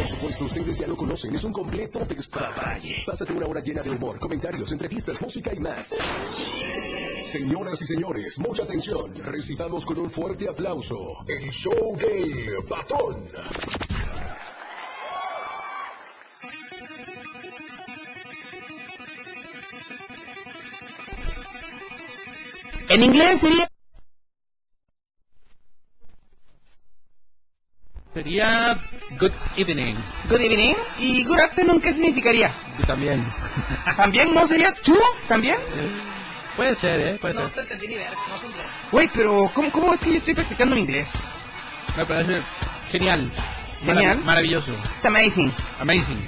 Por supuesto, ustedes ya lo conocen, es un completo despapalle. Pásate una hora llena de humor, comentarios, entrevistas, música y más. Señoras y señores, mucha atención. Recibamos con un fuerte aplauso el show del patrón. En inglés sería... Sería good evening. Good evening. ¿Y good afternoon qué significaría? Sí, también. ¿También no sería tú? ¿También? Puede ser, ¿eh? Puede No ser. te ni ver, no Güey, pero ¿cómo, ¿cómo es que yo estoy practicando mi inglés? Me parece genial. Genial. Marav- maravilloso. It's amazing. Amazing.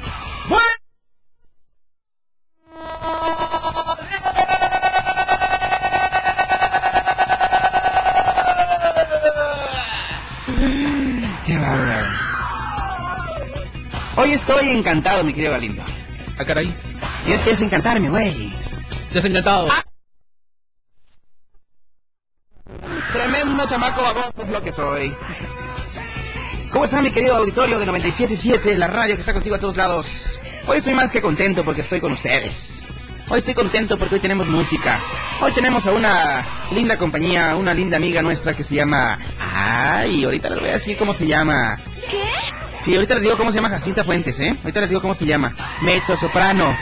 Estoy encantado, mi querido Galindo. Ah, caray. Tienes que desencantarme, güey. Desencantado. Tremendo chamaco es lo que soy. ¿Cómo está mi querido auditorio de 97.7, la radio que está contigo a todos lados? Hoy estoy más que contento porque estoy con ustedes. Hoy estoy contento porque hoy tenemos música. Hoy tenemos a una linda compañía, una linda amiga nuestra que se llama... Ay, ahorita les voy a decir cómo se llama. Sí, ahorita les digo cómo se llama Jacinta Fuentes, ¿eh? Ahorita les digo cómo se llama. Mecho soprano,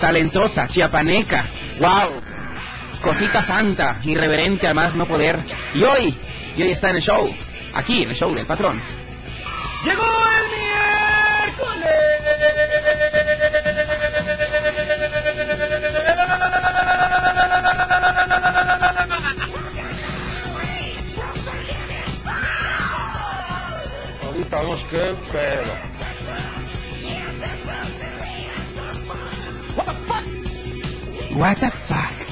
talentosa, chiapaneca, wow, cosita santa, irreverente a más no poder. Y hoy, y hoy está en el show, aquí en el show del patrón. Llegó Vamos, qué pedo. What the fuck?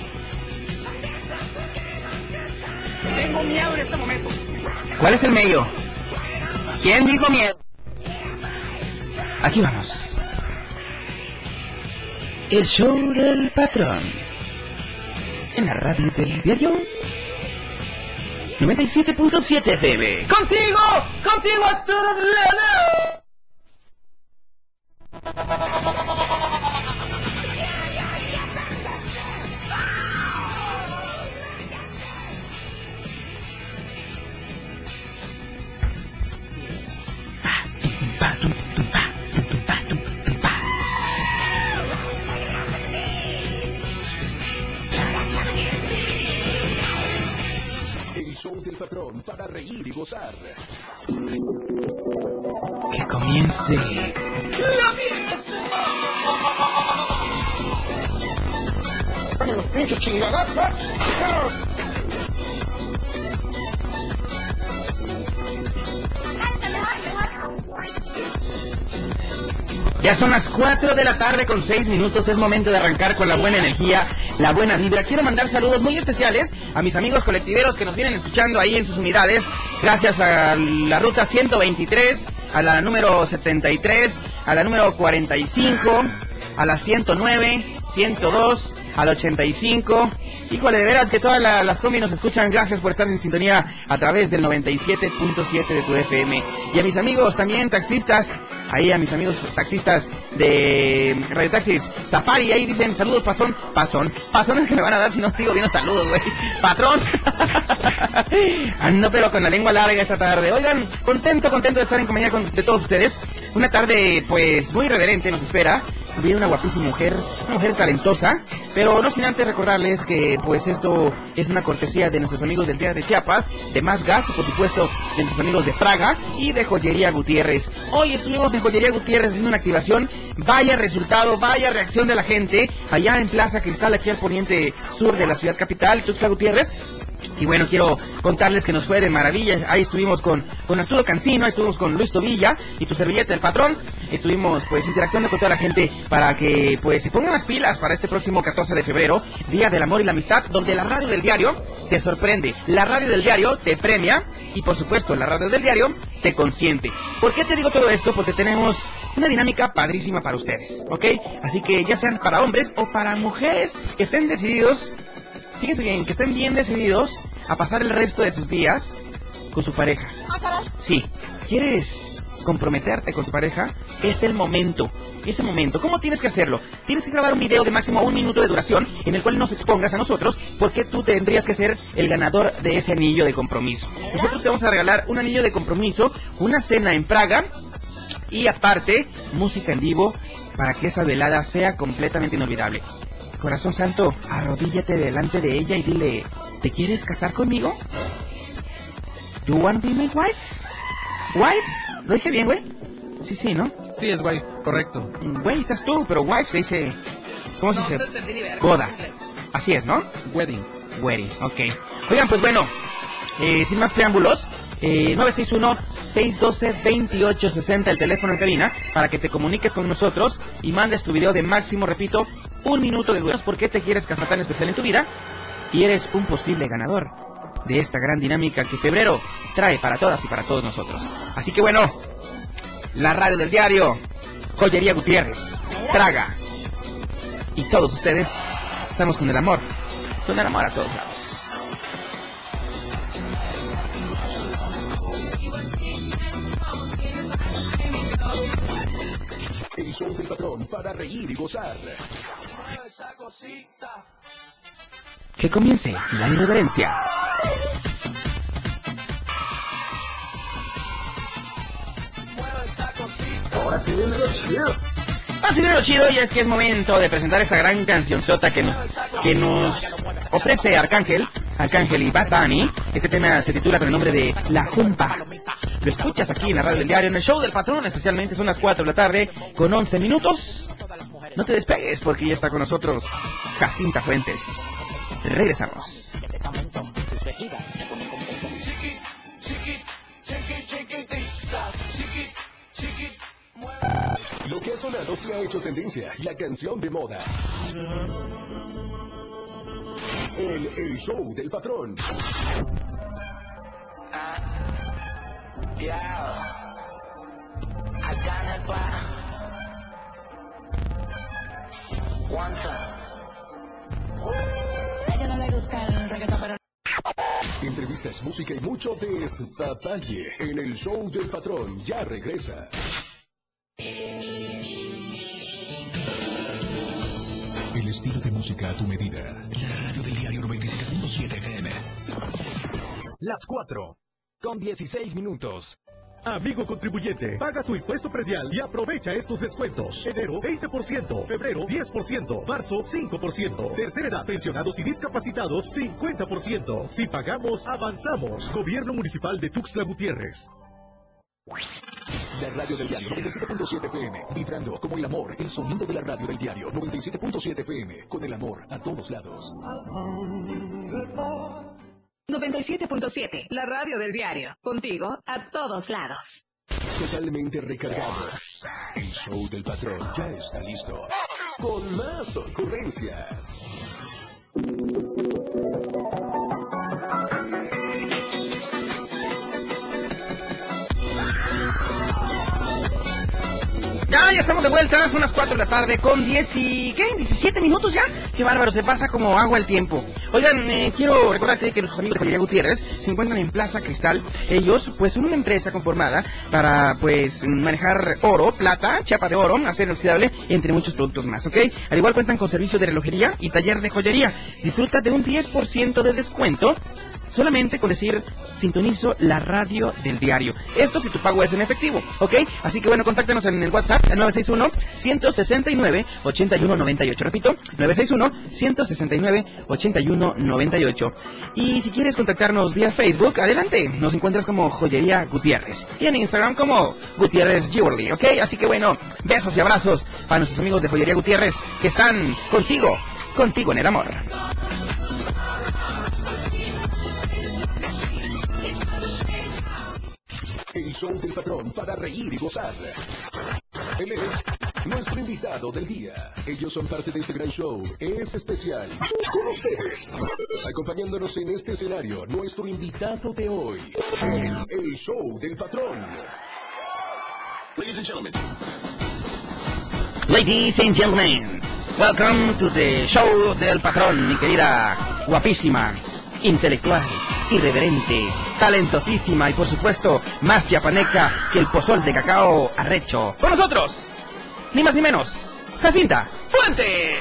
Tengo miedo en este momento. ¿Cuál es el medio? ¿Quién dijo miedo? Aquí vamos. El show del patrón. En la radio del diario 97.7 FM. ¡Contigo! ¡Contigo a todas las Ya son las 4 de la tarde con 6 minutos. Es momento de arrancar con la buena energía, la buena vibra. Quiero mandar saludos muy especiales a mis amigos colectiveros que nos vienen escuchando ahí en sus unidades. Gracias a la ruta 123, a la número 73, a la número 45, a la 109, 102, al 85. Híjole, de veras que todas la- las combi nos escuchan. Gracias por estar en sintonía a través del 97.7 de tu FM. Y a mis amigos también taxistas, ahí a mis amigos taxistas de Radio Taxis Safari, ahí dicen saludos, pasón, pasón, pasón es que me van a dar si no digo bien saludos, güey. Patrón. Ando pero con la lengua larga esta tarde. Oigan, contento, contento de estar en compañía con- de todos ustedes. Una tarde, pues, muy reverente nos espera. Viene una guapísima mujer, una mujer talentosa. Pero no sin antes recordarles que, pues, esto es una cortesía de nuestros amigos del Día de Chiapas, de Más Gas, por supuesto, de nuestros amigos de Praga y de Joyería Gutiérrez. Hoy estuvimos en Joyería Gutiérrez haciendo una activación. Vaya resultado, vaya reacción de la gente allá en Plaza Cristal, aquí al poniente sur de la ciudad capital, Tuxtla Gutiérrez. Y bueno, quiero contarles que nos fue de maravilla. Ahí estuvimos con, con Arturo Cancino, ahí estuvimos con Luis Tobilla y tu servilleta, el patrón. Estuvimos pues interactuando con toda la gente para que pues se pongan las pilas para este próximo 14 de febrero, Día del Amor y la Amistad, donde la radio del diario te sorprende, la radio del diario te premia y por supuesto la radio del diario te consiente. ¿Por qué te digo todo esto? Porque tenemos una dinámica padrísima para ustedes, ¿ok? Así que ya sean para hombres o para mujeres que estén decididos, fíjense bien, que estén bien decididos a pasar el resto de sus días con su pareja. Sí, ¿quieres comprometerte con tu pareja? Es el momento, ese momento. ¿Cómo tienes que hacerlo? Tienes que grabar un video de máximo un minuto de duración en el cual nos expongas a nosotros porque tú tendrías que ser el ganador de ese anillo de compromiso. Nosotros te vamos a regalar un anillo de compromiso, una cena en Praga y aparte música en vivo para que esa velada sea completamente inolvidable. Corazón Santo, arrodíllate delante de ella y dile, ¿te quieres casar conmigo? You want be my wife? Wife? ¿Lo dije bien, güey? Sí, sí, ¿no? Sí, es guay, correcto. Güey, estás tú, pero wife se dice... ¿Cómo se dice? Boda. Así es, ¿no? Wedding. Wedding, ok. Oigan, pues bueno, eh, sin más preámbulos, eh, 961-612-2860, el teléfono en cabina, para que te comuniques con nosotros y mandes tu video de máximo, repito, un minuto de duración. ¿Por qué te quieres casar tan especial en tu vida? Y eres un posible ganador de esta gran dinámica que febrero trae para todas y para todos nosotros. Así que bueno, la radio del diario, Joyería Gutiérrez, Traga. Y todos ustedes estamos con el amor, con el amor a todos lados. El show del patrón para reír y gozar. Que comience la irreverencia. Ahora sí viene lo chido. Así viene lo chido y es que es momento de presentar esta gran cancionzota que nos, que nos ofrece Arcángel, Arcángel y Bad Bunny. Este tema se titula con el nombre de La Jumpa. Lo escuchas aquí en la radio del diario, en el show del patrón, especialmente son las 4 de la tarde con 11 minutos. No te despegues porque ya está con nosotros Jacinta Fuentes. Regresamos. Lo que ha sonado se ha hecho tendencia. La canción de moda. El, el show del patrón. Acá en el bar. Guanta. Ella no le gusta el reggaetón, pero Entrevistas, música y mucho despapalle. En el show del patrón ya regresa. El estilo de música a tu medida. La radio del diario 97.7 FM. Las 4 con 16 minutos. Amigo contribuyente, paga tu impuesto predial y aprovecha estos descuentos. Enero 20%, febrero 10%, marzo 5%, tercera edad, pensionados y discapacitados 50%. Si pagamos, avanzamos. Gobierno Municipal de Tuxtla Gutiérrez. La radio del diario 97.7 FM. Vibrando como el amor, el sonido de la radio del diario 97.7 FM. Con el amor a todos lados. 97.7, la radio del diario. Contigo a todos lados. Totalmente recargado. El show del patrón ya está listo. Con más ocurrencias. Ya, ya estamos de vuelta, son las 4 de la tarde con 10 y... ¿qué? ¿17 minutos ya? Qué bárbaro, se pasa como agua el tiempo. Oigan, eh, quiero recordarte que nuestros amigos de Joyería Gutiérrez se encuentran en Plaza Cristal. Ellos, pues, son una empresa conformada para, pues, manejar oro, plata, chapa de oro, acero inoxidable, entre muchos productos más, ¿ok? Al igual cuentan con servicio de relojería y taller de joyería. Disfruta de un 10% de descuento solamente con decir sintonizo la radio del diario. Esto si tu pago es en efectivo, ¿ok? Así que bueno, contáctanos en el WhatsApp al 961-169-8198. Repito, 961-169-8198. Y si quieres contactarnos vía Facebook, adelante. Nos encuentras como Joyería Gutiérrez. Y en Instagram como Gutiérrez Jewelry, ¿ok? Así que bueno, besos y abrazos para nuestros amigos de Joyería Gutiérrez que están contigo, contigo en el amor. El show del patrón para reír y gozar. Él es nuestro invitado del día. Ellos son parte de este gran show. Es especial. Con ustedes. Acompañándonos en este escenario, nuestro invitado de hoy. El, show del patrón. Ladies and gentlemen. Ladies and gentlemen, welcome to the show del patrón, mi querida guapísima, intelectual, irreverente, talentosísima y por supuesto más chapaneca que el pozol de cacao arrecho. Con nosotros, ni más ni menos, Jacinta Fuentes.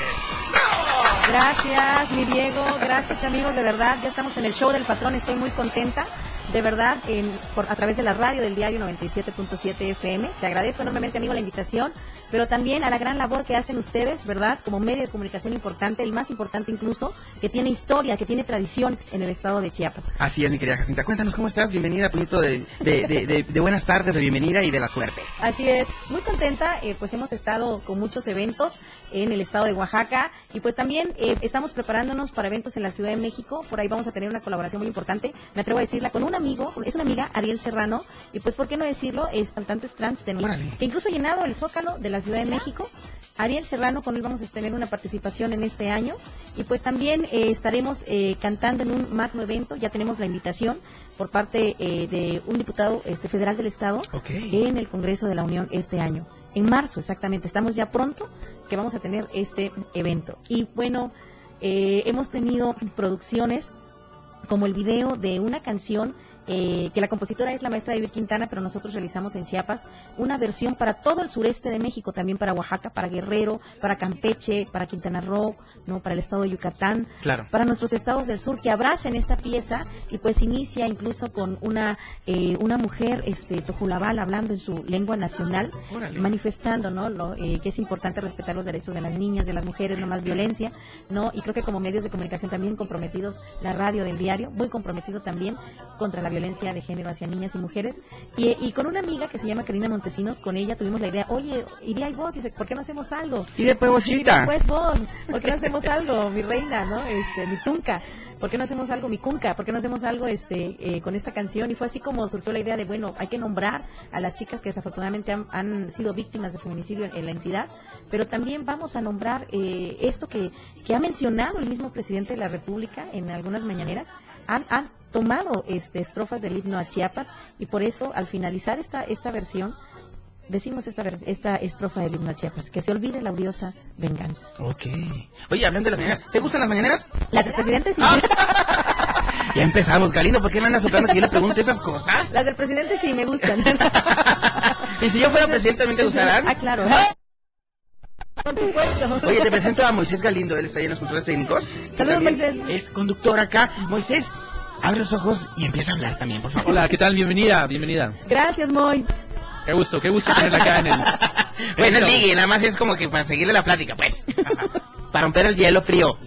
Gracias, mi Diego. Gracias, amigos. De verdad, ya estamos en el show del patrón. Estoy muy contenta. De verdad, en- por, a través de la radio del diario 97.7 FM. Te agradezco enormemente, amigo, la invitación, pero también a la gran labor que hacen ustedes, ¿verdad? Como medio de comunicación importante, el más importante incluso, que tiene historia, que tiene tradición en el estado de Chiapas. Así es, mi querida Jacinta. Cuéntanos cómo estás. Bienvenida, puñito de, de, de, de- buenas tardes, de bienvenida y de la suerte. Así es, muy contenta, eh, pues hemos estado con muchos eventos en el estado de Oaxaca y pues también eh, estamos preparándonos para eventos en la Ciudad de México, por ahí vamos a tener una colaboración muy importante, me atrevo a decirla, con un amigo, es una amiga, Ariel Serrano, y pues por qué no decirlo, es cantantes trans, tenemos, Órale. que incluso ha llenado el Zócalo de la Ciudad de México, Ariel Serrano, con él vamos a tener una participación en este año y pues también eh, estaremos eh, cantando en un magno evento, ya tenemos la invitación por parte eh, de un diputado este, federal del Estado en el Congreso de la Unión este año. En marzo, exactamente. Estamos ya pronto que vamos a tener este evento. Y bueno, eh, hemos tenido producciones como el video de una canción eh, que la compositora es la maestra David Quintana, pero nosotros realizamos en Chiapas una versión para todo el sureste de México, también para Oaxaca, para Guerrero, para Campeche, para Quintana Roo, no, para el estado de Yucatán, Claro. para nuestros estados del sur que abracen esta pieza y pues inicia incluso con una eh, una mujer este tojulabal hablando en su lengua nacional Órale. manifestando no lo eh, que es importante respetar los derechos de las niñas de las mujeres no más violencia no y creo que como medios de comunicación también comprometidos la radio del diario muy comprometido también contra la violencia de género hacia niñas y mujeres y, y con una amiga que se llama Karina Montesinos con ella tuvimos la idea oye iría y vos dice por qué no hacemos algo Y después, Bochita. pues vos, ¿por qué no hacemos algo, mi reina, no? Este, mi tunca. ¿Por qué no hacemos algo, mi cunca? ¿Por qué no hacemos algo este eh, con esta canción? Y fue así como surgió la idea de, bueno, hay que nombrar a las chicas que desafortunadamente han, han sido víctimas de feminicidio en, en la entidad, pero también vamos a nombrar eh, esto que, que ha mencionado el mismo presidente de la República en algunas mañaneras. Han, han tomado este, estrofas del himno a Chiapas y por eso al finalizar esta, esta versión decimos esta, esta estrofa del himno a Chiapas, que se olvide la odiosa venganza. Ok. Oye, hablando de las mañaneras, ¿te gustan las mañaneras? Las del presidente sí. Ya empezamos, Galindo, ¿por qué me andas soplando que yo le pregunte esas cosas? Las del presidente sí me gustan. Y si yo fuera presidente, ¿también te gustarán? Ah, claro. Por supuesto. Oye, te presento a Moisés Galindo, él está ahí en los controles técnicos. Saludos, Moisés. Es conductor acá. Moisés, abre los ojos y empieza a hablar también, por favor. Hola, ¿qué tal? Bienvenida, bienvenida. Gracias, Moy. Qué gusto, qué gusto tenerla acá en el... Bueno, el nada más es como que para seguirle la plática, pues. Para romper el hielo frío.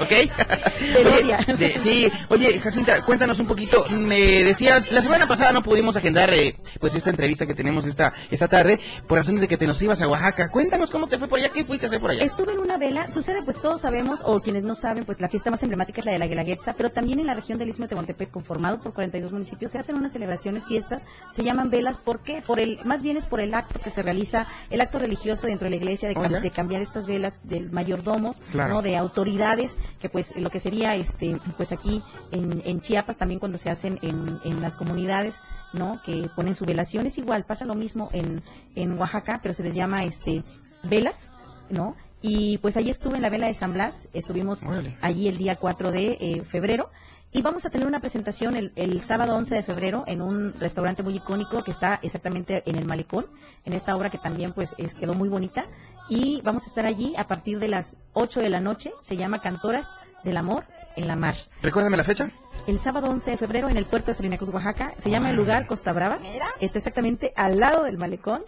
¿Ok? De- sí, oye, Jacinta, cuéntanos un poquito. Me decías, la semana pasada no pudimos agendar eh, pues esta entrevista que tenemos esta, esta tarde por razones de que te nos ibas a Oaxaca. Cuéntanos cómo te fue por allá, qué fuiste a hacer por allá. Estuve en una vela, sucede pues todos sabemos, o quienes no saben, pues la fiesta más emblemática es la de la Guelaguetza, pero también en la región del Istmo de Tehuantepec, conformado por 42 municipios, se hacen unas celebraciones, fiestas, se llaman velas, ¿por qué? Por el, más bien es por el acto que se realiza, el acto religioso dentro de la iglesia de, Oh, de cambiar estas velas del mayordomos, Claro. ¿no? De autoridades, que pues lo que sería este, pues aquí en, en Chiapas también cuando se hacen en, en las comunidades, ¿no? Que ponen su velación, es igual, pasa lo mismo en, en Oaxaca, pero se les llama este velas, ¿no? Y pues allí estuve en la vela de San Blas, estuvimos Órale. allí el día 4 de eh, febrero. Y vamos a tener una presentación el, el sábado 11 de febrero en un restaurante muy icónico que está exactamente en el Malecón, en esta obra que también pues es, quedó muy bonita. Y vamos a estar allí a partir de las 8 de la noche, se llama Cantoras del Amor en la Mar. Recuérdame la fecha. El sábado 11 de febrero en el puerto de Salinacruz, Oaxaca, se llama el lugar Costa Brava, está exactamente al lado del Malecón,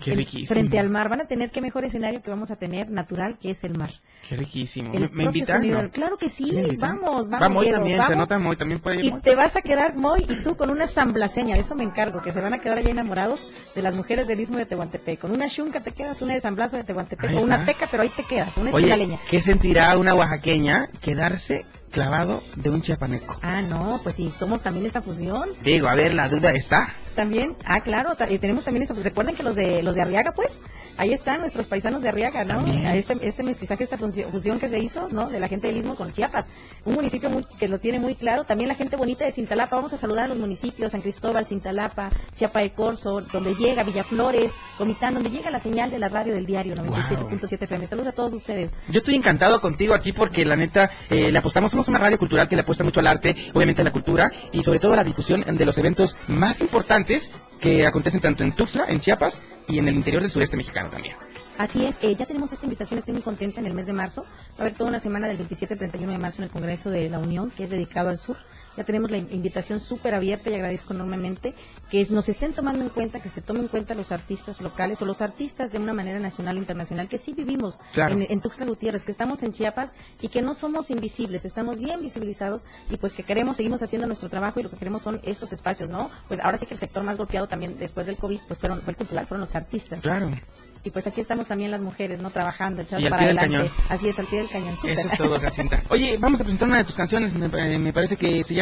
Qué el- riquísimo. frente al mar. Van a tener qué mejor escenario que vamos a tener natural, que es el mar. Qué riquísimo. El ¿Me, invitan? no? Claro que sí, vamos, vamos. Va Moy Diego, también, se vamos. nota Moy, también puede ir Y te vas a quedar, Moy, y tú con una samblaseña, de eso me encargo, que se van a quedar allá enamorados de las mujeres del Istmo de Tehuantepec. Con una chunca te quedas, una de San Blas o de Tehuantepec, o una teca, pero ahí te quedas, una Oye. ¿qué sentirá una oaxaqueña quedarse clavado de un chiapaneco? Ah, no, pues sí, somos también esa fusión. Digo, a ver, la duda está. También, ah, claro, tenemos también eso. Recuerden que los de los de Arriaga, pues, ahí están nuestros paisanos de Arriaga, ¿no? A este, este mestizaje, esta fusión que se hizo, ¿no? De la gente del Istmo con Chiapas. Un municipio muy- que lo tiene muy claro. También la gente bonita de Cintalapa. Vamos a saludar a los municipios, San Cristóbal, Cintalapa, Chiapa de Corzo, donde llega Villaflores, Comitán, donde llega la señal de la radio del diario 97.7 FM. Saludos a todos ustedes. Yo estoy encantado contigo aquí porque la neta eh, le apostamos, somos una radio cultural que le apuesta mucho al arte, obviamente a la cultura y sobre todo a la difusión de los eventos más importantes que acontecen tanto en Tuxtla, en Chiapas y en el interior del sureste mexicano también. Así es, eh, ya tenemos esta invitación, estoy muy contenta en el mes de marzo. Va a haber toda una semana del 27 al 31 de marzo en el Congreso de la Unión, que es dedicado al sur. Ya tenemos la in- invitación súper abierta y agradezco enormemente que nos estén tomando en cuenta, que se tomen en cuenta los artistas locales o los artistas de una manera nacional e internacional, que sí vivimos Claro. en, en Tuxtla Gutiérrez, que estamos en Chiapas y que no somos invisibles, estamos bien visibilizados y pues que queremos, seguimos haciendo nuestro trabajo y lo que queremos son estos espacios, ¿no? Pues ahora sí que el sector más golpeado también después del COVID, pues fueron, fue el cultural, fueron los artistas. Claro. Y pues aquí estamos también las mujeres, ¿no? Trabajando, echando para adelante. cañón. Así es, al pie del cañón. Eso es todo, Jacinta. Oye, vamos a presentar una de tus canciones, me, eh, me parece que se llama,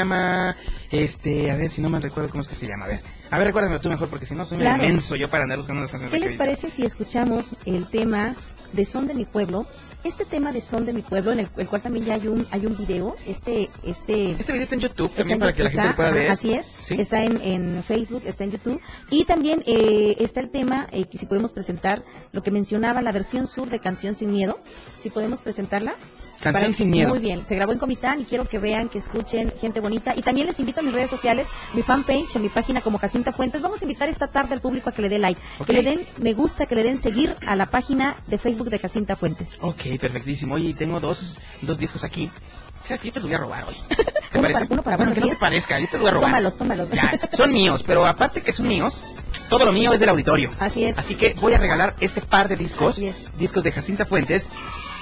este, a ver si no me recuerdo cómo es que se llama, a ver. A ver, recuérdame tú mejor porque si no soy Claro. inmenso yo para andar buscando las canciones. ¿Qué les parece si escuchamos el tema de Son de mi pueblo? Este tema de Son de mi pueblo, en el, el cual también ya hay un hay un video, este este Este video está en YouTube Está también en para que la YouTube, gente lo está, pueda ver. Así es. ¿Sí? Está en, en Facebook, está en YouTube. Y también eh, está el tema, eh, que si podemos presentar lo que mencionaba, la versión sur de Canción Sin Miedo. Si podemos presentarla. Canción Sin Miedo. Muy bien. Se grabó en Comitán y quiero que vean, que escuchen, gente bonita. Y también les invito a mis redes sociales, mi fanpage, en mi página como Jacinta Fuentes. Vamos a invitar esta tarde al público a que le dé like, que le den me gusta, que le den seguir a la página de Facebook de Jacinta Fuentes. Ok, perfectísimo. Oye, tengo dos, dos discos aquí. ¿Sabes que yo te los voy a robar hoy? ¿Te Uno parece? para- uno para bueno, que no te parezca, yo te los voy a robar. Tómalos, tómalos. Ya, son míos, pero aparte que son míos, todo lo mío es del auditorio. Así es. Así que voy a regalar este par de discos, discos de Jacinta Fuentes,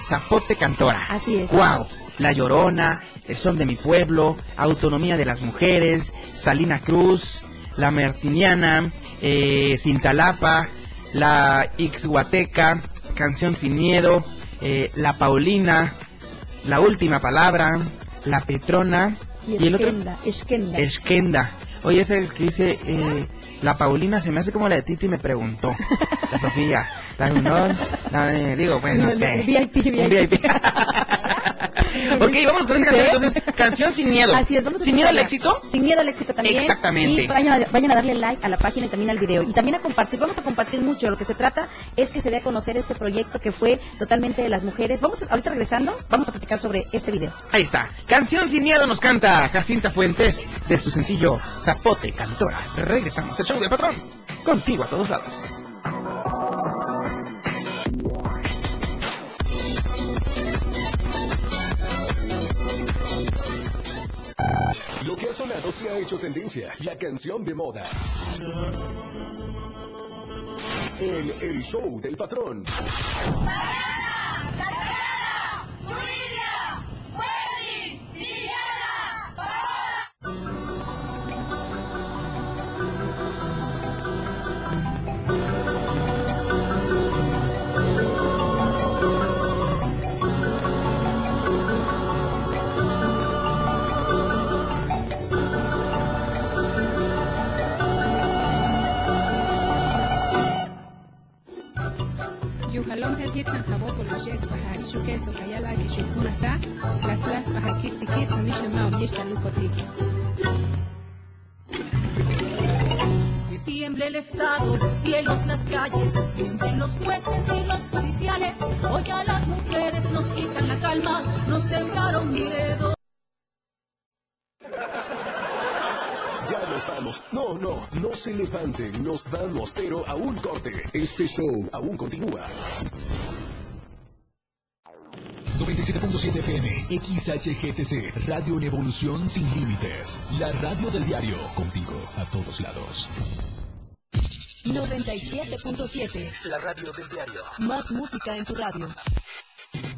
Zapote Cantora. Así es. Wow, La Llorona, El Son de mi Pueblo, Autonomía de las Mujeres, Salina Cruz, La Martiniana, eh, Cintalapa, La Ixhuateca, Canción Sin Miedo, eh, La Paulina, La Última Palabra, La Petrona y, el otro Esquenda, Esquenda. Oye, ese que dice, eh, la Paulina se me hace como la de Titi me preguntó. La Sofía. La no, la, eh, digo, pues no, sé. VIP, Un VIP. ok, vámonos con esta canción. Entonces, canción sin miedo. Así es, vamos a Sin miedo al éxito. Sin miedo al éxito también. Exactamente. Y vayan a, vayan a darle like a la página y también al video. Y también a compartir. Vamos a compartir mucho. Lo que se trata es que se dé a conocer este proyecto que fue totalmente de las mujeres. Vamos a, ahorita regresando, vamos a platicar sobre este video. Ahí está. Canción sin miedo nos canta Jacinta Fuentes de su sencillo Zapote Cantora. Regresamos. El show del patrón. Contigo a todos lados. Lo que ha sonado se ha hecho tendencia, la canción de moda. En el show del patrón. Lukotik. Que tiemble el Estado, los cielos, las calles, tiemblen los jueces y los judiciales. Hoy a las mujeres nos quitan la calma, nos sembraron miedo. Ya nos vamos. No, no, no se levanten, nos vamos, pero a un corte. Este show aún continúa. 97.7 FM, XHGTC, Radio en Evolución Sin Límites. La radio del diario, contigo a todos lados. 97.7, La radio del diario. más música en tu radio.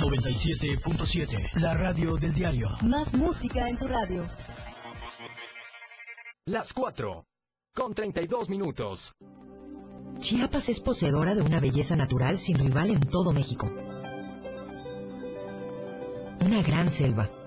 97.7, la radio del diario. Más música en tu radio. Las 4. Con 32 minutos. Chiapas es poseedora de una belleza natural sin rival en todo México. Una gran selva,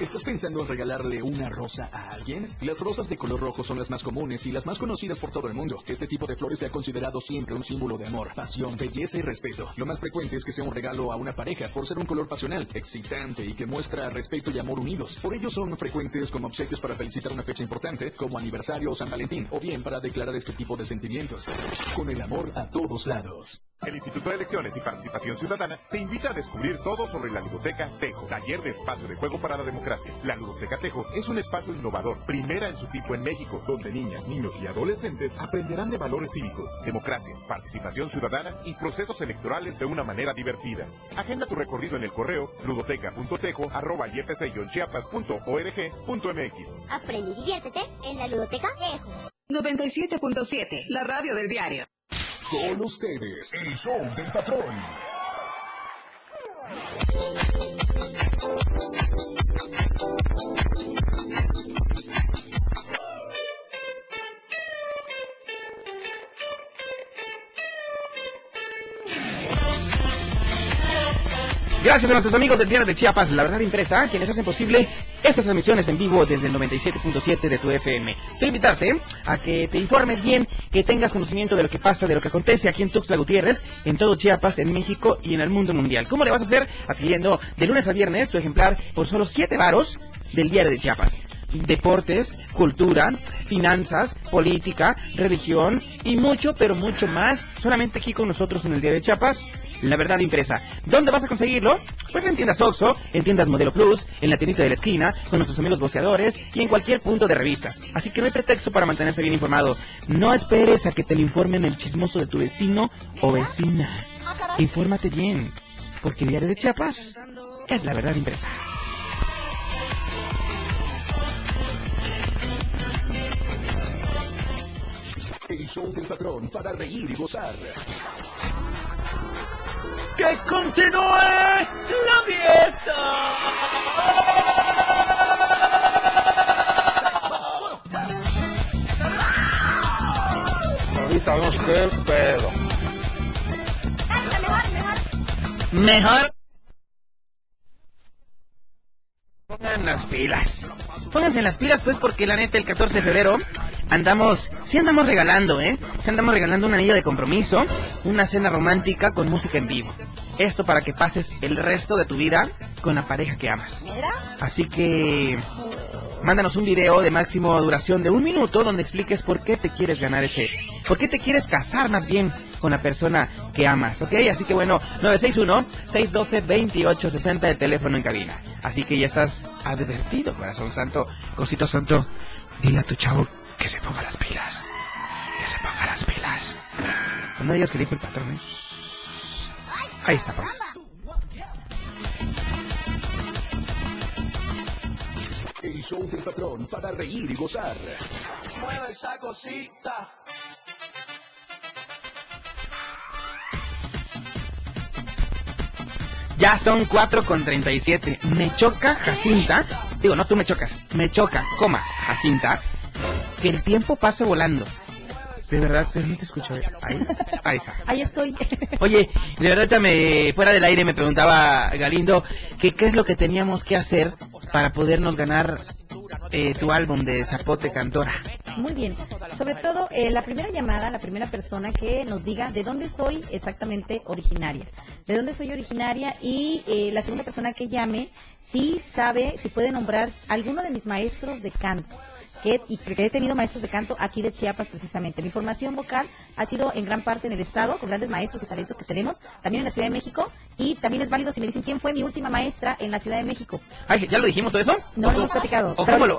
¿Estás pensando en regalarle una rosa a alguien? Las rosas de color rojo son las más comunes y las más conocidas por todo el mundo. Este tipo de flores se ha considerado siempre un símbolo de amor, pasión, belleza y respeto. Lo más frecuente es que sea un regalo a una pareja por ser un color pasional, excitante y que muestra respeto y amor unidos. Por ello son frecuentes como obsequios para felicitar una fecha importante, como aniversario o San Valentín, o bien para declarar este tipo de sentimientos. Con el amor a todos lados. El Instituto de Elecciones y Participación Ciudadana te invita a descubrir todo sobre la Ludoteca Tejo, taller de espacio de juego para la democracia. La Ludoteca Tejo es un espacio innovador, primera en su tipo en México, donde niñas, niños y adolescentes aprenderán de valores cívicos, democracia, participación ciudadana y procesos electorales de una manera divertida. Agenda tu recorrido en el correo ludoteca.tejo.chiapas.org.mx. Aprende y diviértete en la ludoteca Tejo. 97.7, la radio del diario. Con ustedes, el show del patrón. Gracias a nuestros amigos del Diario de Chiapas, La Verdad Impresa, quienes hacen posible estas transmisiones en vivo desde el 97.7 de tu FM. Quiero invitarte a que te informes bien, que tengas conocimiento de lo que pasa, de lo que acontece aquí en Tuxtla Gutiérrez, en todo Chiapas, en México y en el mundo mundial. ¿Cómo le vas a hacer? Adquiriendo de lunes a viernes tu ejemplar por solo 7 varos del Diario de Chiapas deportes, cultura, finanzas, política, religión y mucho, pero mucho más, solamente aquí con nosotros en el Día de Chiapas, la verdad impresa. ¿Dónde vas a conseguirlo? Pues en tiendas Oxxo, en tiendas Modelo Plus, en la tiendita de la esquina, con nuestros amigos boceadores y en cualquier punto de revistas. Así que no hay pretexto para mantenerse bien informado. No esperes a que te lo informen el chismoso de tu vecino o vecina. Infórmate bien, porque el Diario de Chiapas es la verdad impresa. El show del patrón para reír y gozar. ¡Que continúe la fiesta! Ahorita no sé qué pedo. Mejor pongan las pilas. Pónganse en las pilas, pues, porque la neta, el 14 de febrero andamos, sí andamos regalando, ¿eh? Sí andamos regalando un anillo de compromiso, una cena romántica con música en vivo. Esto para que pases el resto de tu vida con la pareja que amas. Así que mándanos un video de máximo duración de un minuto donde expliques por qué te quieres ganar ese, por qué te quieres casar más bien con la persona que amas, ¿ok? Así que bueno, 961-612-2860 de teléfono en cabina. Así que ya estás advertido, corazón santo, cosito santo. Dile a tu chavo que se ponga las pilas. Que se ponga las pilas. No digas que dijo el patrón, ¿eh? Ahí está, pues. El show del patrón para reír y gozar. Mueve esa cosita. Ya son 4 con 37. Me choca, Jacinta. Digo, no tú me chocas. Me choca, coma, Jacinta. Que el tiempo pase volando. De verdad, no te escucho. Ahí, ahí está. Ahí estoy. Oye, de verdad, me, fuera del aire me preguntaba Galindo que qué es lo que teníamos que hacer para podernos ganar eh, tu álbum de Zapote Cantora. Muy bien. sobre todo eh, la primera llamada, la primera persona que nos diga de dónde soy exactamente originaria, de dónde soy originaria y eh, la segunda persona que llame si sabe, si puede nombrar alguno de mis maestros de canto. Que, y que he tenido maestros de canto aquí de Chiapas precisamente. Mi formación vocal ha sido en gran parte en el estado, con grandes maestros y talentos que tenemos, también en la Ciudad de México, y también es válido si me dicen quién fue mi última maestra en la Ciudad de México. Ay, ¿ya lo dijimos todo eso? No lo hemos platicado. ¿O pero- cómo lo?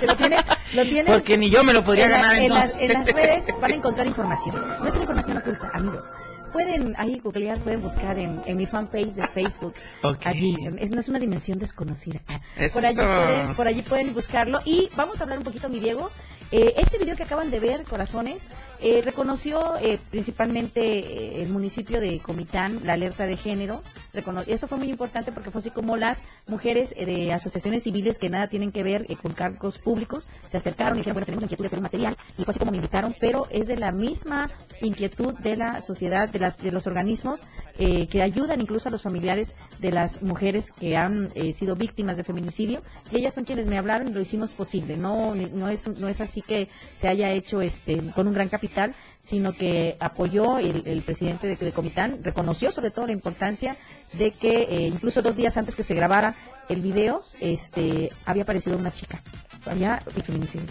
Que lo tiene, lo tiene Porque ni yo me lo podría en la- ganar en las, en las redes van a encontrar información. No es una información oculta, amigos. Pueden ahí googlear, pueden buscar en, en mi fanpage de Facebook. Ok. Allí, es, no es una dimensión desconocida. Ah, Eso. Por allí, pueden, por allí pueden buscarlo. Y vamos a hablar un poquito, mi Diego. Eh, este video que acaban de ver, Corazones, eh, reconoció eh, principalmente eh, el municipio de Comitán la alerta de género. Recono- esto fue muy importante porque fue así como las mujeres eh, de asociaciones civiles que nada tienen que ver eh, con cargos públicos se acercaron y dijeron, bueno, tenemos inquietud de hacer material. Y fue así como me invitaron, pero es de la misma inquietud de la sociedad, de, las, de los organismos eh, que ayudan incluso a los familiares de las mujeres que han sido víctimas de feminicidio. Ellas son quienes me hablaron y lo hicimos posible. No, no, es, no es así que se haya hecho este con un gran capital, sino que apoyó el, el presidente de, de Comitán, reconoció sobre todo la importancia de que eh, incluso dos días antes que se grabara el video, este había aparecido una chica. Había feminicidio.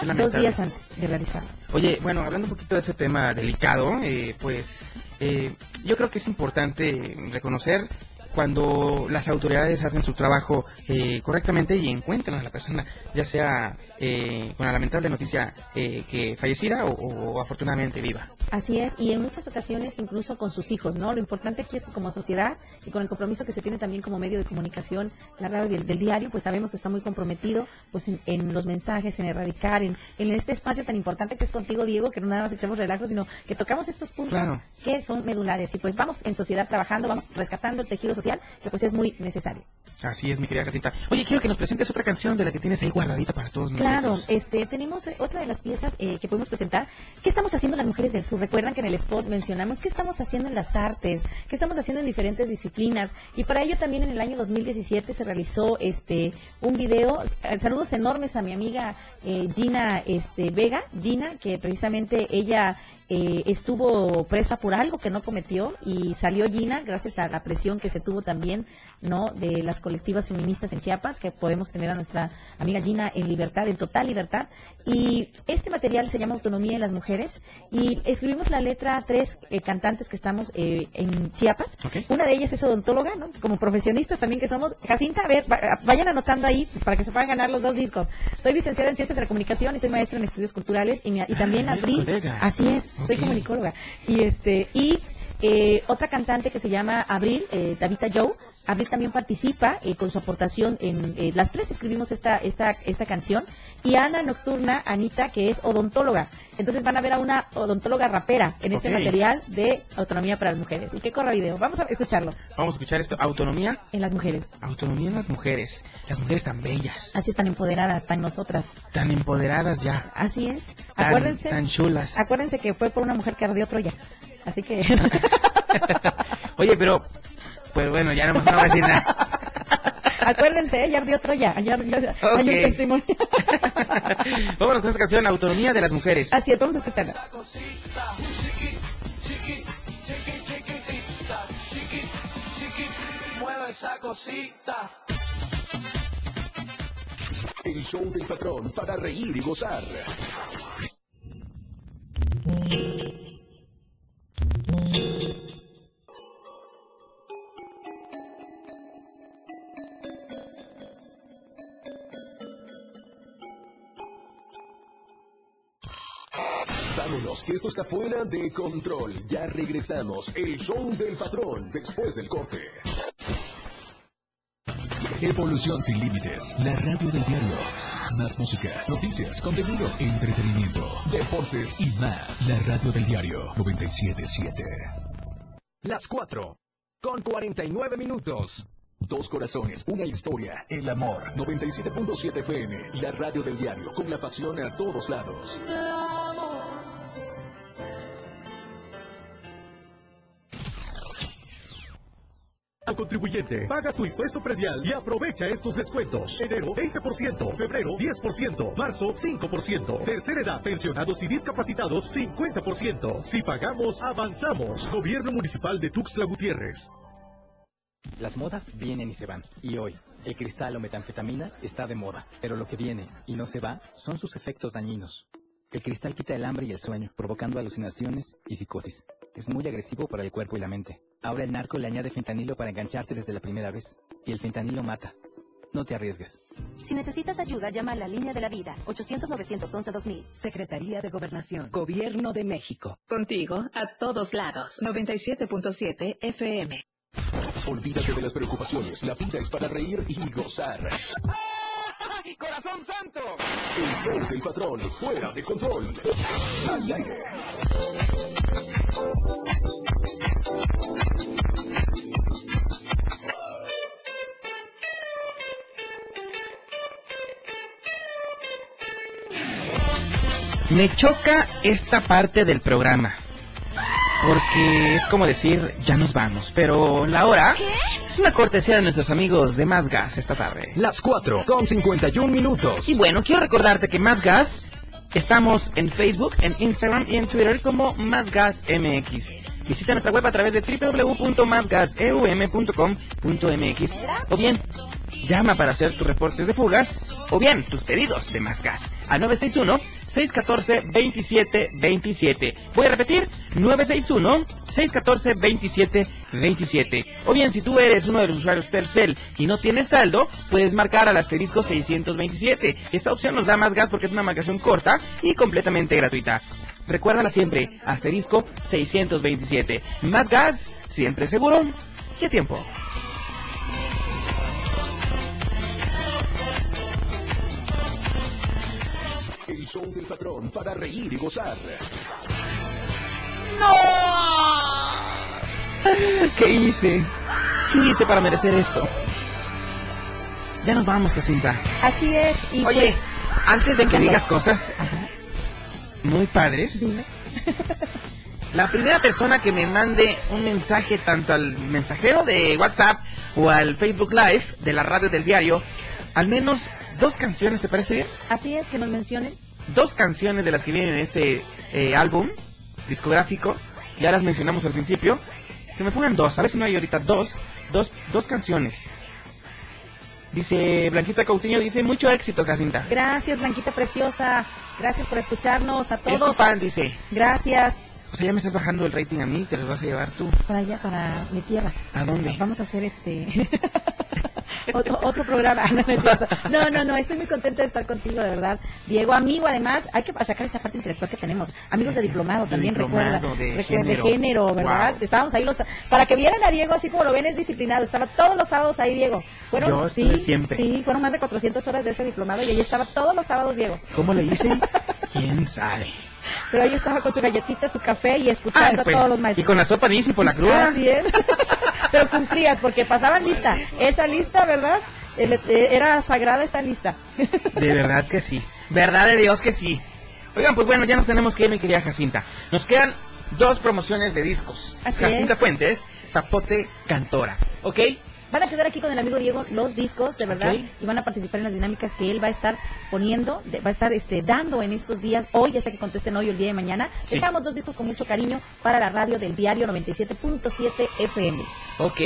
Qué Dos días antes de realizarlo. Oye, bueno, hablando un poquito de ese tema delicado, eh, pues eh, yo creo que es importante reconocer cuando las autoridades hacen su trabajo eh, correctamente y encuentran a la persona, ya sea eh, con la lamentable noticia eh, que fallecida o, o afortunadamente viva. Así es, y en muchas ocasiones incluso con sus hijos, ¿no? Lo importante aquí es que como sociedad y con el compromiso que se tiene también como medio de comunicación, la radio del, del diario, pues sabemos que está muy comprometido pues en, en los mensajes, en erradicar, en, en este espacio tan importante que es contigo, Diego, que no nada más echamos relajo, sino que tocamos estos puntos Claro. que son medulares. Y pues vamos en sociedad trabajando, vamos rescatando el tejido social, que pues es muy necesario. Así es, mi querida Jacinta. Oye, quiero que nos presentes otra canción de la que tienes ahí guardadita para todos Claro, nosotros. este, tenemos eh, otra de las piezas eh, que podemos presentar. ¿Qué estamos haciendo las mujeres del sur? Recuerdan que en el spot mencionamos qué estamos haciendo en las artes, qué estamos haciendo en diferentes disciplinas. Y para ello también en el año 2017 se realizó este un video. Eh, Saludos enormes a mi amiga eh, Gina este, Vega, Gina, que precisamente ella eh, estuvo presa por algo que no cometió y salió Gina gracias a la presión que se tuvo también no de las colectivas feministas en Chiapas que podemos tener a nuestra amiga Gina en libertad en total libertad. Y este material se llama autonomía en las mujeres y escribimos la letra tres eh, cantantes que estamos eh, en Chiapas. Una de ellas es odontóloga no como profesionistas también que somos. Jacinta a ver va- vayan anotando ahí para que se puedan ganar los dos discos. Soy licenciada en ciencias de la comunicación y soy maestra en estudios culturales y, mi- y también Ah, abrí colega. así es soy comunicóloga. Y este y eh, otra cantante que se llama Abril, eh, Davita Joe, Abril también participa eh, con su aportación en eh, las tres escribimos esta esta esta canción y Ana Nocturna, Anita que es odontóloga. Entonces van a ver a una odontóloga rapera en este material de autonomía para las mujeres. Y que corra video. Vamos a escucharlo Vamos a escuchar esto. Autonomía. en las mujeres. Autonomía en las mujeres. Las mujeres tan bellas, Así están empoderadas, tan nosotras. tan empoderadas ya. Así es. Tan- acuérdense. tan chulas. Acuérdense que fue por una mujer que ardió Troya. Así que Oye, pero, pues bueno, ya no, no voy a decir nada. acuérdense, ella ardió Troya. Ayer, ayer- hay un Ok. testimonio. Vámonos con esta canción, Autonomía de las Mujeres. Así es, vamos a escucharla. Mueve esa cosita. El show del patrón para reír y gozar. Esto está fuera de control. Ya regresamos. El show del patrón después del corte. Evolución sin límites. La radio del diario. Más música, noticias, contenido, entretenimiento, deportes y más. La radio del diario 977. Las 4. Con 49 minutos. Dos corazones, una historia, el amor. 97.7 FM, la radio del diario, con la pasión a todos lados. Contribuyente. Paga tu impuesto predial y aprovecha estos descuentos. Enero 20%, febrero 10%, marzo 5%. Tercera edad, pensionados y discapacitados 50%. Si pagamos, avanzamos. Gobierno Municipal de Tuxtla Gutiérrez. Las modas vienen y se van. Y hoy, el cristal o metanfetamina está de moda. Pero lo que viene y no se va son sus efectos dañinos. El cristal quita el hambre y el sueño, provocando alucinaciones y psicosis. Es muy agresivo para el cuerpo y la mente. Ahora el narco le añade fentanilo para engancharte desde la primera vez. Y el fentanilo mata. No te arriesgues. Si necesitas ayuda, llama a la línea de la vida, 800-911-2000. Secretaría de Gobernación, Gobierno de México. Contigo, a todos lados. 97.7 FM. Olvídate de las preocupaciones. La vida es para reír y gozar. ¡Corazón santo! El show del patrón, fuera de control. Al aire. Me choca esta parte del programa. Porque es como decir, ya nos vamos. Pero la hora es una cortesía de nuestros amigos de Más Gas esta tarde. Las 4 con 51 minutos. Y bueno, quiero recordarte que Más Gas estamos en Facebook, en Instagram y en Twitter como Más Gas MX. Visita nuestra web a través de www.másgaseum.com.mx o bien llama para hacer tu reporte de fugas o bien tus pedidos de más gas a 961-614-2727. Voy a repetir, 961-614-2727. O bien, si tú eres uno de los usuarios Tercel y no tienes saldo, puedes marcar al asterisco 627. Esta opción nos da más gas porque es una marcación corta y completamente gratuita. Recuérdala siempre, asterisco 627. Más gas, siempre seguro. ¿Qué tiempo? Show del patrón para reír y gozar. ¡No! ¿Qué hice? ¿Qué hice para merecer esto? Ya nos vamos, Jacinta. Así es. Y Oye, pues, antes de que digas cosas muy padres, la primera persona que me mande un mensaje tanto al mensajero de WhatsApp o al Facebook Live de la radio del diario, al menos dos canciones, ¿te parece bien? así es que nos mencionen. Dos canciones de las que vienen en este eh, álbum discográfico, ya las mencionamos al principio, que me pongan dos, a ver si no hay ahorita dos, dos, dos canciones. Dice Blanquita Coutinho, dice mucho éxito, Jacinta. Gracias, Blanquita Preciosa. Gracias por escucharnos a Es tu todos. fan, dice. Gracias. O sea, ya me estás bajando el rating a mí, te los vas a llevar tú. Para allá, para mi tierra. ¿A dónde? Vamos a hacer este otro, otro programa. No, no, no, no, no, estoy muy contenta de estar contigo, de verdad. Diego, amigo, además, hay que sacar esa parte intelectual que tenemos. Amigos de diplomado de también, diplomado, recuerda. de Recuerda, género. género, ¿verdad? Wow. Estábamos ahí los... Para que vieran a Diego así como lo ven, es disciplinado. Estaba todos los sábados ahí, Diego. Fueron, Yo sí, siempre. Sí, fueron más de 400 horas de ese diplomado y ahí estaba todos los sábados, Diego. ¿Cómo le hice? ¿Quién sabe? Pero ahí estaba con su galletita, su café y escuchando Ay, a pues, todos los y maestros. con la sopa de por la cruda. Así es. Pero cumplías porque pasaban lista. Esa lista, ¿verdad? Eh, Era sagrada esa lista. De verdad que sí. Verdad de Dios que sí. Oigan, pues bueno, ya nos tenemos que ir, mi querida Jacinta. Nos quedan dos promociones de discos. Así Jacinta es. Fuentes, Zapote Cantora. ¿Ok? Van a quedar aquí con el amigo Diego los discos, de verdad, y van a participar en las dinámicas que él va a estar poniendo, de- va a estar este, dando en estos días, hoy, ya sea que contesten hoy o el día de mañana. Sí. Dejamos dos discos con mucho cariño para la radio del diario 97.7 FM. Ok.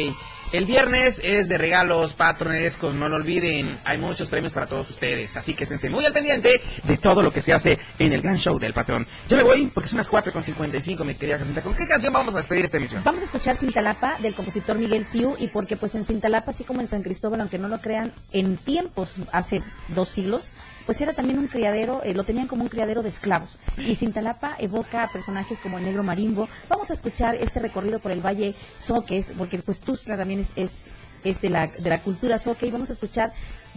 El viernes es de regalos patronescos, no lo olviden. Hay muchos premios para todos ustedes, así que esténse muy al pendiente de todo lo que se hace en el gran show del patrón. Yo le voy porque son las 4.55, mi querida Jacinta. ¿Con qué canción vamos a despedir esta emisión? Vamos a escuchar Cintalapa del compositor Miguel Siu y porque pues en Cintalapa, así como en San Cristóbal, aunque no lo crean, en tiempos, hace dos siglos, pues era también un criadero, eh, lo tenían como un criadero de esclavos. Y Cintalapa evoca a personajes como el negro marimbo. Vamos a escuchar este recorrido por el Valle Soques, porque pues también es, es, es de, la, de la cultura Soque y vamos a escuchar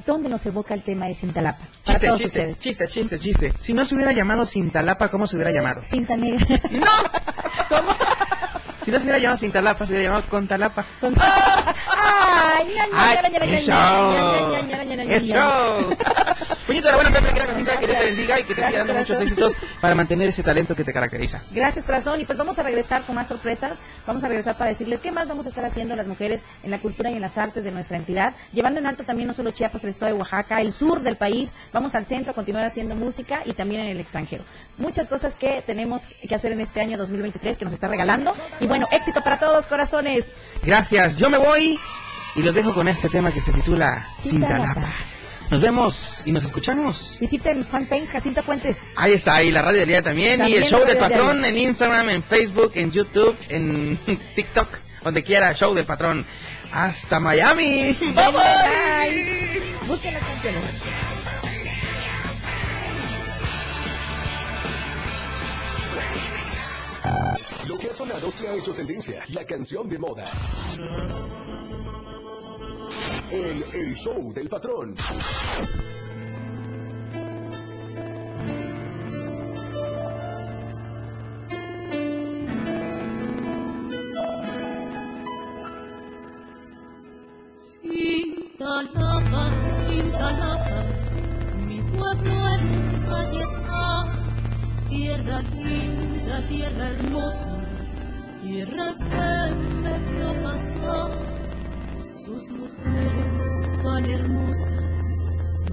dónde nos evoca el tema de Cintalapa. Chiste, chiste, ustedes. chiste, chiste, chiste. Si no se hubiera llamado Cintalapa, ¿cómo se hubiera llamado? Cinta negra. ¡No! Si no se hubiera llamado Cintalapa, se hubiera llamado Contalapa. Ay, ña, ña, Ay, ña, ña, ña, qué ña, show. ña, ña, ña, ña, ña, ¡Qué ña. show! Puñito la buena Pepe, que la que Dios te bendiga y que te siga dando muchos éxitos para mantener ese talento que te caracteriza. Gracias, corazón. Y pues vamos a regresar con más sorpresas. Vamos a regresar para decirles qué más vamos a estar haciendo las mujeres en la cultura y en las artes de nuestra entidad. Llevando en alto también no solo Chiapas, el estado de Oaxaca, el sur del país. Vamos al centro a continuar haciendo música y también en el extranjero. Muchas cosas que tenemos que hacer en este año 2023 que nos está regalando. Y bueno, éxito para todos, corazones. Gracias, yo me voy y los dejo con este tema que se titula Cintalapa. Nos vemos y nos escuchamos. Visiten fanpage Jacinta Fuentes. Ahí está, ahí la radio del día también, También y el show del patrón en Instagram, en Facebook, en YouTube, en TikTok, donde quiera, show del patrón. Hasta Miami. Bye bye. Bye. Busquen las canciones. Lo que ha sonado se ha hecho tendencia. La canción de moda. El show del patrón. Sus mujeres tan hermosas,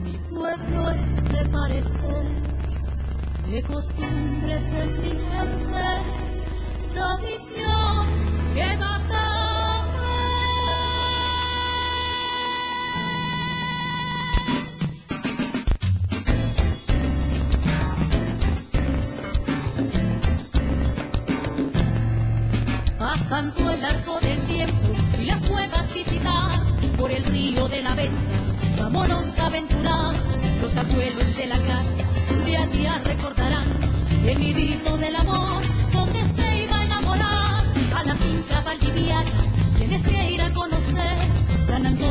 mi pueblo es de parecer, de costumbres es mi gente, tradición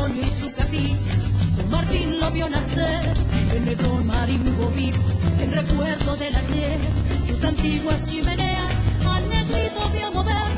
Y su capilla. Don Martín lo vio nacer, el negrón marimbo vivo, el recuerdo del ayer, sus antiguas chimeneas, al negrito vio mover